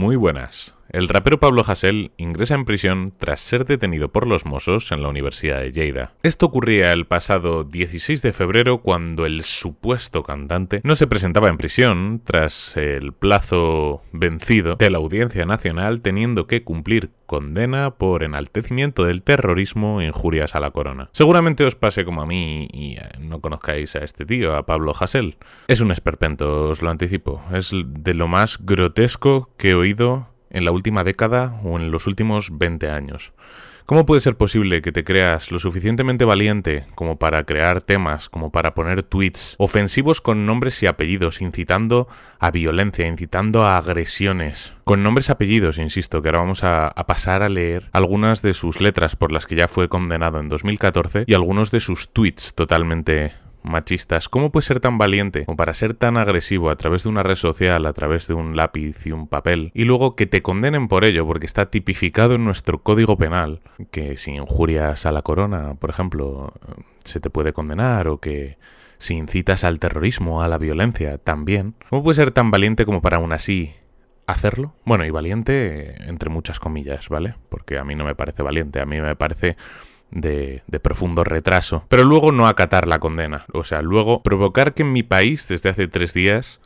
Muy buenas. El rapero Pablo Hasél ingresa en prisión tras ser detenido por los Mossos en la Universidad de Lleida. Esto ocurría el pasado 16 de febrero cuando el supuesto cantante no se presentaba en prisión tras el plazo vencido de la Audiencia Nacional teniendo que cumplir condena por enaltecimiento del terrorismo e injurias a la corona. Seguramente os pase como a mí y eh, no conozcáis a este tío, a Pablo Hasél. Es un esperpento, os lo anticipo. Es de lo más grotesco que he oído en la última década o en los últimos 20 años. ¿Cómo puede ser posible que te creas lo suficientemente valiente como para crear temas, como para poner tweets ofensivos con nombres y apellidos, incitando a violencia, incitando a agresiones? Con nombres y apellidos, insisto, que ahora vamos a, pasar a leer algunas de sus letras por las que ya fue condenado en 2014 y algunos de sus tweets totalmente machistas. ¿Cómo puedes ser tan valiente como para ser tan agresivo a través de una red social, a través de un lápiz y un papel, y luego que te condenen por ello, porque está tipificado en nuestro código penal, que si injurias a la corona, por ejemplo, se te puede condenar, o que si incitas al terrorismo, a la violencia, también. ¿Cómo puedes ser tan valiente como para aún así hacerlo? Bueno, y valiente entre muchas comillas, ¿vale? Porque a mí no me parece valiente, a mí me parece de, de, profundo retraso. Pero luego no acatar la condena. O sea, luego provocar que en mi país, desde hace tres días,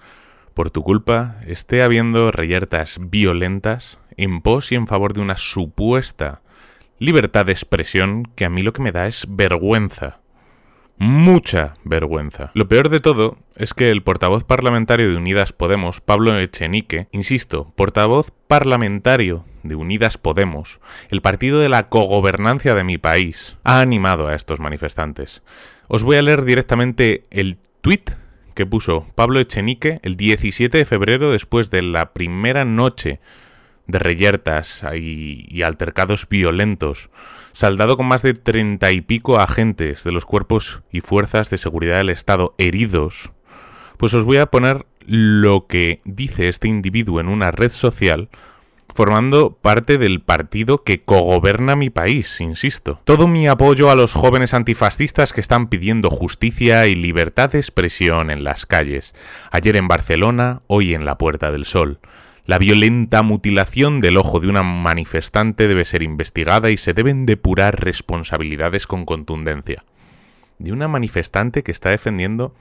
por tu culpa, esté habiendo reyertas violentas en pos y en favor de una supuesta libertad de expresión que a mí lo que me da es vergüenza mucha vergüenza. Lo peor de todo es que el portavoz parlamentario de Unidas Podemos, Pablo Echenique, insisto, portavoz parlamentario de Unidas Podemos, el partido de la cogobernancia de mi país, ha animado a estos manifestantes. Os voy a leer directamente el tuit que puso Pablo Echenique el 17 de febrero después de la primera noche de reyertas y, y, altercados violentos, saldado con más de treinta y pico agentes de los cuerpos y fuerzas de seguridad del Estado heridos, pues os voy a poner lo que dice este individuo en una red social formando parte del partido que cogoberna mi país, insisto. Todo mi apoyo a los jóvenes antifascistas que están pidiendo justicia y libertad de expresión en las calles, ayer en Barcelona, hoy en la Puerta del Sol. La violenta mutilación del ojo de una manifestante debe ser investigada y se deben depurar responsabilidades con contundencia. De una manifestante que está defendiendo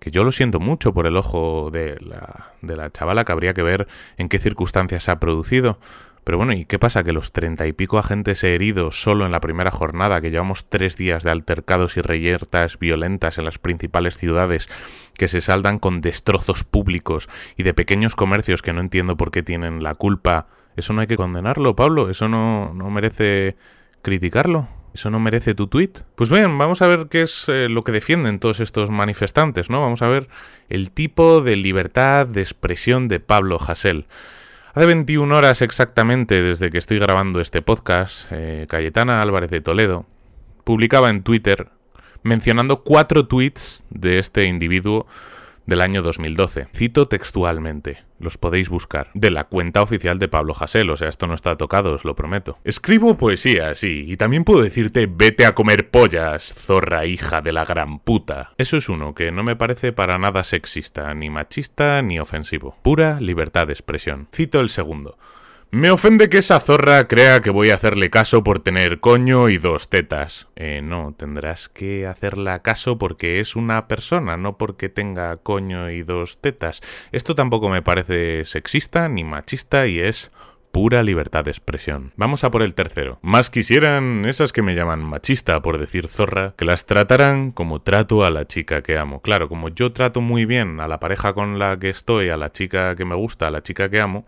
que yo lo siento mucho por el ojo de la, de la chavala, que habría que ver en qué circunstancias se ha producido. Pero bueno, ¿y qué pasa? Que los treinta y pico agentes heridos solo en la primera jornada, que llevamos tres días de altercados y reyertas violentas en las principales ciudades, que se saldan con destrozos públicos y de pequeños comercios que no entiendo por qué tienen la culpa. Eso no hay que condenarlo, Pablo. Eso no, no merece criticarlo. ¿Eso no merece tu tweet? Pues bien, vamos a ver qué es eh, lo que defienden todos estos manifestantes, ¿no? Vamos a ver el tipo de libertad de expresión de Pablo Hasél. Hace 21 horas exactamente desde que estoy grabando este podcast, eh, Cayetana Álvarez de Toledo publicaba en Twitter mencionando cuatro tweets de este individuo del año 2012. Cito textualmente, los podéis buscar, de la cuenta oficial de Pablo Hasél, o sea, esto no está tocado, os lo prometo. Escribo poesía, sí, y también puedo decirte vete a comer pollas, zorra hija de la gran puta. Eso es uno que no me parece para nada sexista, ni machista, ni ofensivo. Pura libertad de expresión. Cito el segundo. Me ofende que esa zorra crea que voy a hacerle caso por tener coño y dos tetas. Eh, no, tendrás que hacerle caso porque es una persona, no porque tenga coño y dos tetas. Esto tampoco me parece sexista ni machista y es pura libertad de expresión. Vamos a por el tercero. Más quisieran esas que me llaman machista por decir zorra, que las trataran como trato a la chica que amo. Claro, como yo trato muy bien a la pareja con la que estoy, a la chica que me gusta, a la chica que amo,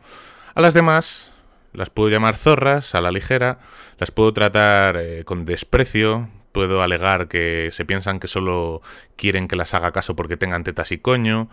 a las demás las puedo llamar zorras a la ligera, las puedo tratar eh, con desprecio, puedo alegar que se piensan que solo quieren que las haga caso porque tengan tetas y coño.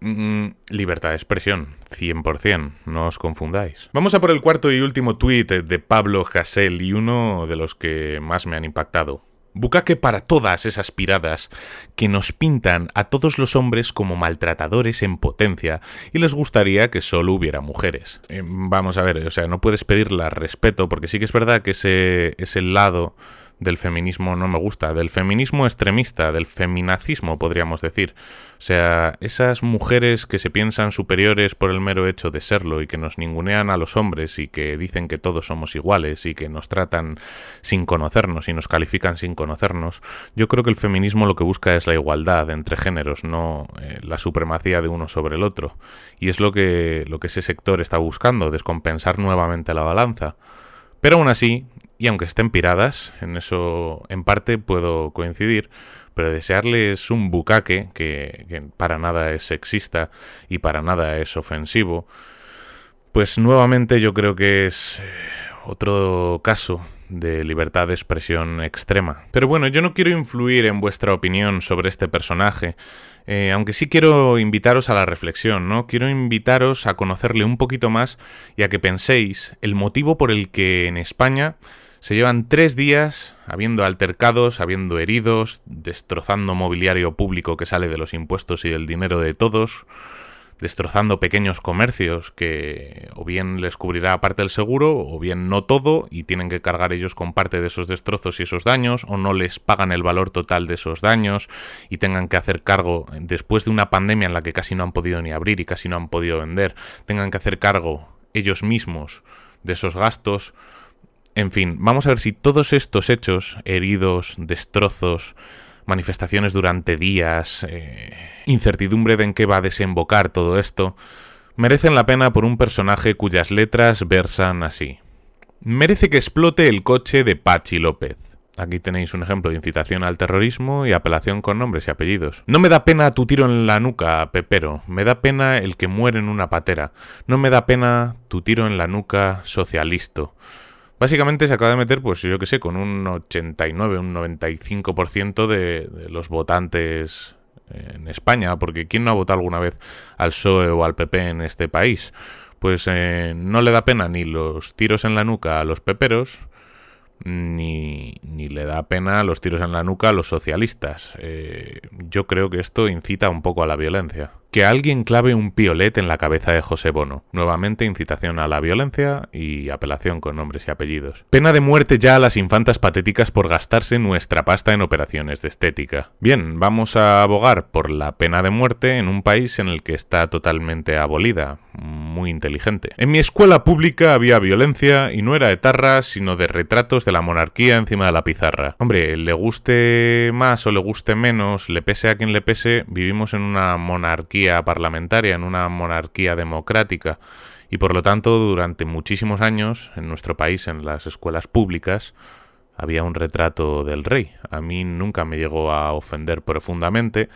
Mm, libertad de expresión, 100%, no os confundáis. Vamos a por el cuarto y último tuit de Pablo Hasél y uno de los que más me han impactado. Bucaque para todas esas piradas que nos pintan a todos los hombres como maltratadores en potencia y les gustaría que solo hubiera mujeres. Eh, vamos a ver, o sea, no puedes pedirle respeto porque sí que es verdad que ese es el lado del feminismo no me gusta, del feminismo extremista, del feminacismo podríamos decir. O sea, esas mujeres que se piensan superiores por el mero hecho de serlo y que nos ningunean a los hombres y que dicen que todos somos iguales y que nos tratan sin conocernos y nos califican sin conocernos, yo creo que el feminismo lo que busca es la igualdad entre géneros, no eh, la supremacía de uno sobre el otro. Y es lo que, lo que ese sector está buscando, descompensar nuevamente la balanza. Pero aún así, y aunque estén piradas, en eso en parte puedo coincidir, pero desearles un bucaque, que, para nada es sexista y para nada es ofensivo, pues nuevamente yo creo que es eh, otro caso de libertad de expresión extrema. Pero bueno, yo no quiero influir en vuestra opinión sobre este personaje, eh, aunque sí quiero invitaros a la reflexión, ¿no? Quiero invitaros a conocerle un poquito más y a que penséis el motivo por el que en España se llevan tres días habiendo altercados, habiendo heridos, destrozando mobiliario público que sale de los impuestos y del dinero de todos, destrozando pequeños comercios que o bien les cubrirá parte del seguro o bien no todo y tienen que cargar ellos con parte de esos destrozos y esos daños o no les pagan el valor total de esos daños y tengan que hacer cargo después de una pandemia en la que casi no han podido ni abrir y casi no han podido vender, tengan que hacer cargo ellos mismos de esos gastos en fin, vamos a ver si todos estos hechos, heridos, destrozos, manifestaciones durante días, eh, incertidumbre de en qué va a desembocar todo esto, merecen la pena por un personaje cuyas letras versan así. Merece que explote el coche de Pachi López. Aquí tenéis un ejemplo de incitación al terrorismo y apelación con nombres y apellidos. No me da pena tu tiro en la nuca, Pepero. Me da pena el que muere en una patera. No me da pena tu tiro en la nuca, socialisto. Básicamente se acaba de meter, pues yo que sé, con un 89, un 95% de, de los votantes en España, porque ¿quién no ha votado alguna vez al PSOE o al PP en este país? Pues eh, no le da pena ni los tiros en la nuca a los peperos, ni, ni, le da pena los tiros en la nuca a los socialistas. Eh, yo creo que esto incita un poco a la violencia que alguien clave un piolet en la cabeza de José Bono. Nuevamente incitación a la violencia y apelación con nombres y apellidos. Pena de muerte ya a las infantas patéticas por gastarse nuestra pasta en operaciones de estética. Bien, vamos a abogar por la pena de muerte en un país en el que está totalmente abolida. Muy inteligente. En mi escuela pública había violencia y no era de tarras, sino de retratos de la monarquía encima de la pizarra. Hombre, le guste más o le guste menos, le pese a quien le pese, vivimos en una monarquía parlamentaria, en una monarquía democrática. Y por lo tanto, durante muchísimos años, en nuestro país, en las escuelas públicas, había un retrato del rey. A mí nunca me llegó a ofender profundamente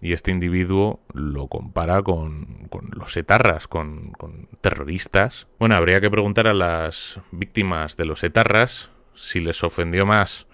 y este individuo lo compara con, los etarras, con, con, terroristas. Bueno, habría que preguntar a las víctimas de los etarras si les ofendió más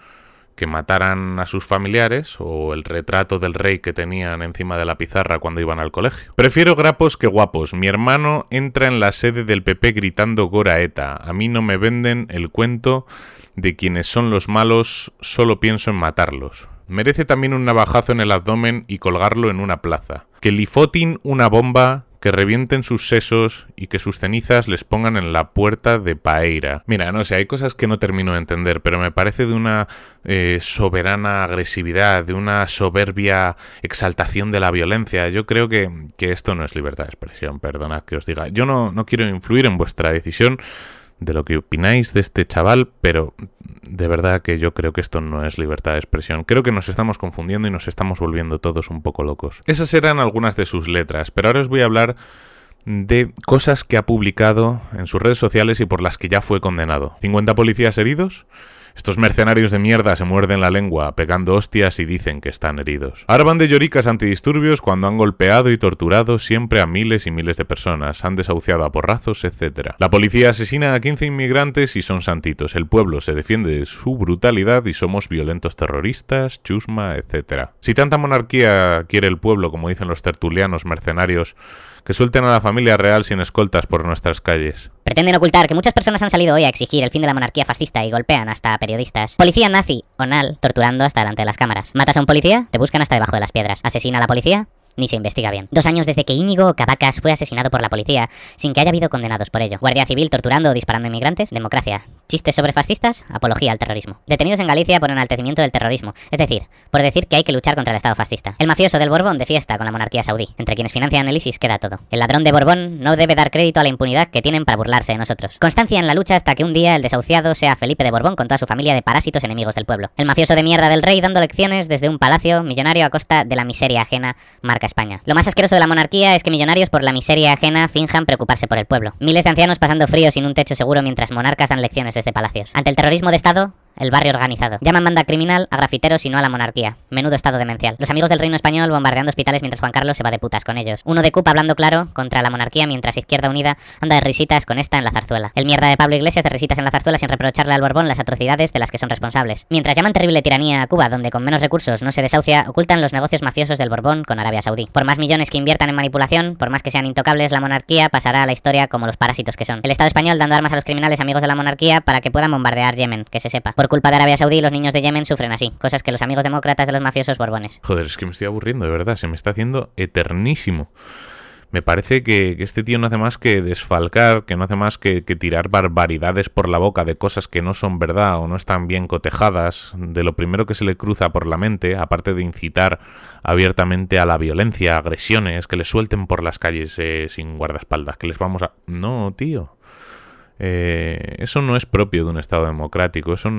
que mataran a sus familiares o el retrato del rey que tenían encima de la pizarra cuando iban al colegio. Prefiero grapos que guapos. Mi hermano entra en la sede del PP gritando Goraeta. A mí no me venden el cuento de quienes son los malos, solo pienso en matarlos. Merece también un navajazo en el abdomen y colgarlo en una plaza. Que lifotin una bomba que revienten sus sesos y que sus cenizas les pongan en la puerta de Paeira. Mira, no sé, hay cosas que no termino de entender, pero me parece de una eh, soberana agresividad, de una soberbia exaltación de la violencia. Yo creo que, que esto no es libertad de expresión, perdonad que os diga. Yo no, no quiero influir en vuestra decisión de lo que opináis de este chaval, pero de verdad que yo creo que esto no es libertad de expresión. Creo que nos estamos confundiendo y nos estamos volviendo todos un poco locos. Esas eran algunas de sus letras, pero ahora os voy a hablar de cosas que ha publicado en sus redes sociales y por las que ya fue condenado. ¿50 policías heridos? Estos mercenarios de mierda se muerden la lengua, pegando hostias y dicen que están heridos. Ahora de lloricas antidisturbios cuando han golpeado y torturado siempre a miles y miles de personas, han desahuciado a porrazos, etc. La policía asesina a 15 inmigrantes y son santitos. El pueblo se defiende de su brutalidad y somos violentos terroristas, chusma, etc. Si tanta monarquía quiere el pueblo, como dicen los tertulianos mercenarios, que suelten a la familia real sin escoltas por nuestras calles. Pretenden ocultar que muchas personas han salido hoy a exigir el fin de la monarquía fascista y golpean hasta periodistas. Policía nazi o nal torturando hasta delante de las cámaras. ¿Matas a un policía? Te buscan hasta debajo de las piedras. ¿Asesina a la policía? ni se investiga bien. Dos años desde que Íñigo Cavacas fue asesinado por la policía, sin que haya habido condenados por ello. Guardia Civil torturando o disparando inmigrantes, democracia. Chistes sobre fascistas, apología al terrorismo. Detenidos en Galicia por enaltecimiento del terrorismo, es decir, por decir que hay que luchar contra el Estado fascista. El mafioso del Borbón de fiesta con la monarquía saudí. Entre quienes financian el ISIS queda todo. El ladrón de Borbón no debe dar crédito a la impunidad que tienen para burlarse de nosotros. Constancia en la lucha hasta que un día el desahuciado sea Felipe de Borbón con toda su familia de parásitos enemigos del pueblo. El mafioso de mierda del rey dando lecciones desde un palacio millonario a costa de la miseria ajena, marca España. Lo más asqueroso de la monarquía es que millonarios por la miseria ajena finjan preocuparse por el pueblo. Miles de ancianos pasando frío sin un techo seguro mientras monarcas dan lecciones desde palacios. Ante el terrorismo de Estado, el barrio organizado. Llaman banda criminal a grafiteros y no a la monarquía. Menudo estado demencial. Los amigos del reino español bombardeando hospitales mientras Juan Carlos se va de putas con ellos. Uno de CUP hablando claro contra la monarquía mientras Izquierda Unida anda de risitas con esta en la zarzuela. El mierda de Pablo Iglesias de risitas en la zarzuela sin reprocharle al Borbón las atrocidades de las que son responsables. Mientras llaman terrible tiranía a Cuba, donde con menos recursos no se desahucia, ocultan los negocios mafiosos del Borbón con Arabia Saudí. Por más millones que inviertan en manipulación, por más que sean intocables, la monarquía pasará a la historia como los parásitos que son. El Estado español dando armas a los criminales amigos de la monarquía para que puedan bombardear Yemen, que se sepa. Culpa de Arabia Saudí, los niños de Yemen sufren así, cosas que los amigos demócratas de los mafiosos borbones. Joder, es que me estoy aburriendo, de verdad, se me está haciendo eternísimo. Me parece que, este tío no hace más que desfalcar, que no hace más que, tirar barbaridades por la boca de cosas que no son verdad o no están bien cotejadas, de lo primero que se le cruza por la mente, aparte de incitar abiertamente a la violencia, agresiones, que le suelten por las calles eh, sin guardaespaldas, que les vamos a... No, tío. Eh, eso no es propio de un Estado democrático, eso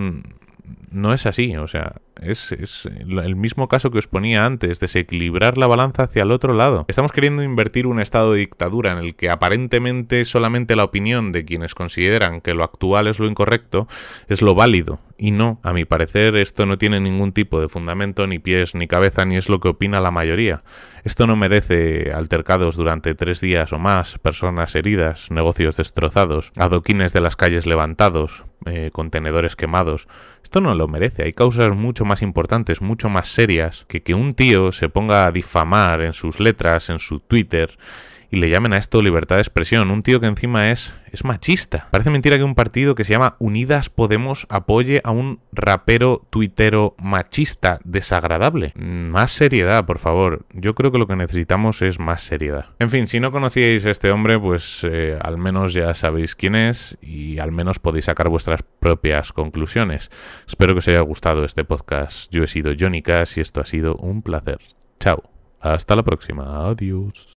no es así, o sea, es, es, el mismo caso que os ponía antes, desequilibrar la balanza hacia el otro lado. Estamos queriendo invertir un estado de dictadura en el que aparentemente solamente la opinión de quienes consideran que lo actual es lo incorrecto es lo válido. Y no, a mi parecer esto no tiene ningún tipo de fundamento, ni pies, ni cabeza, ni es lo que opina la mayoría. Esto no merece altercados durante tres días o más, personas heridas, negocios destrozados, adoquines de las calles levantados, eh, contenedores quemados. Esto no lo merece. Hay causas mucho más importantes, mucho más serias, que que un tío se ponga a difamar en sus letras, en su Twitter, y le llamen a esto libertad de expresión. Un tío que encima es, es machista. Parece mentira que un partido que se llama Unidas Podemos apoye a un rapero tuitero machista desagradable. Más seriedad, por favor. Yo creo que lo que necesitamos es más seriedad. En fin, si no conocíais a este hombre, pues eh, al menos ya sabéis quién es y al menos podéis sacar vuestras propias conclusiones. Espero que os haya gustado este podcast. Yo he sido Johnny Cash y esto ha sido un placer. Chao. Hasta la próxima. Adiós.